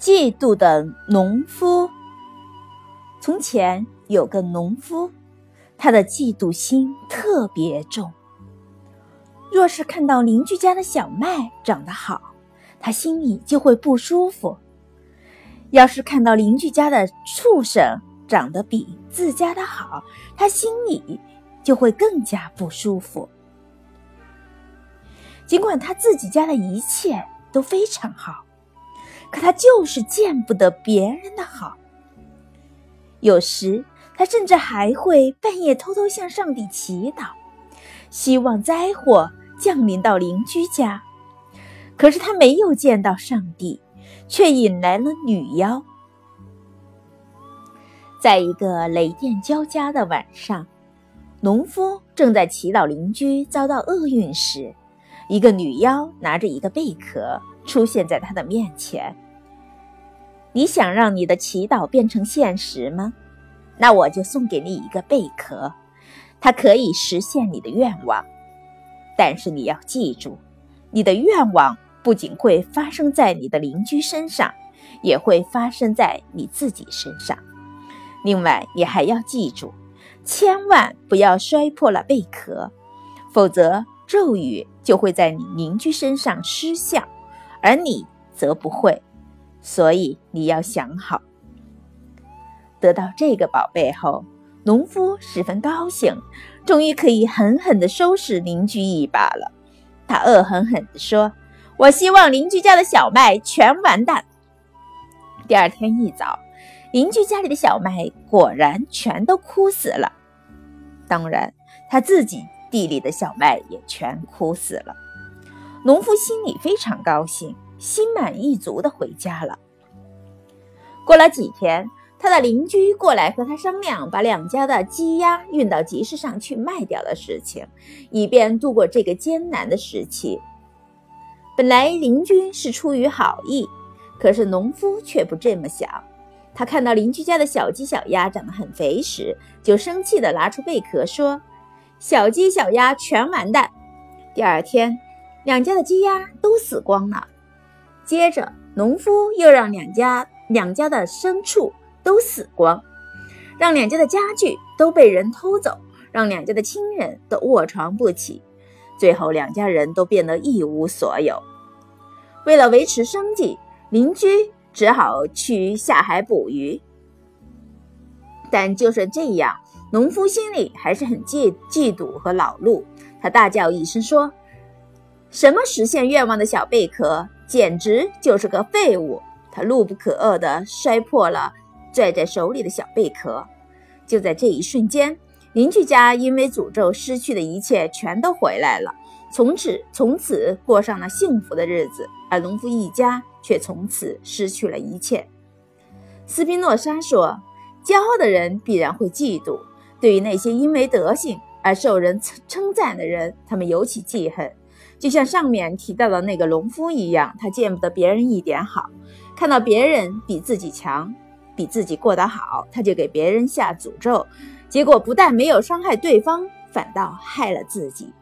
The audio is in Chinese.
嫉妒的农夫。从前有个农夫，他的嫉妒心特别重。若是看到邻居家的小麦长得好，他心里就会不舒服；要是看到邻居家的畜生长得比自家的好，他心里就会更加不舒服。尽管他自己家的一切都非常好。可他就是见不得别人的好，有时他甚至还会半夜偷偷向上帝祈祷，希望灾祸降临到邻居家。可是他没有见到上帝，却引来了女妖。在一个雷电交加的晚上，农夫正在祈祷邻居遭到厄运时，一个女妖拿着一个贝壳。出现在他的面前。你想让你的祈祷变成现实吗？那我就送给你一个贝壳，它可以实现你的愿望。但是你要记住，你的愿望不仅会发生在你的邻居身上，也会发生在你自己身上。另外，你还要记住，千万不要摔破了贝壳，否则咒语就会在你邻居身上失效。而你则不会，所以你要想好。得到这个宝贝后，农夫十分高兴，终于可以狠狠地收拾邻居一把了。他恶狠狠地说：“我希望邻居家的小麦全完蛋。”第二天一早，邻居家里的小麦果然全都枯死了，当然，他自己地里的小麦也全枯死了。农夫心里非常高兴，心满意足地回家了。过了几天，他的邻居过来和他商量，把两家的鸡鸭运到集市上去卖掉的事情，以便度过这个艰难的时期。本来邻居是出于好意，可是农夫却不这么想。他看到邻居家的小鸡小鸭长得很肥时，就生气地拿出贝壳说：“小鸡小鸭全完蛋。”第二天。两家的鸡鸭都死光了。接着，农夫又让两家两家的牲畜都死光，让两家的家具都被人偷走，让两家的亲人都卧床不起，最后两家人都变得一无所有。为了维持生计，邻居只好去下海捕鱼。但就算这样，农夫心里还是很嫉嫉妒和恼怒。他大叫一声说。什么实现愿望的小贝壳，简直就是个废物！他怒不可遏地摔破了拽在手里的小贝壳。就在这一瞬间，邻居家因为诅咒失去的一切全都回来了，从此从此过上了幸福的日子。而农夫一家却从此失去了一切。斯宾诺莎说：“骄傲的人必然会嫉妒，对于那些因为德行而受人称称赞的人，他们尤其记恨。”就像上面提到的那个农夫一样，他见不得别人一点好，看到别人比自己强，比自己过得好，他就给别人下诅咒，结果不但没有伤害对方，反倒害了自己。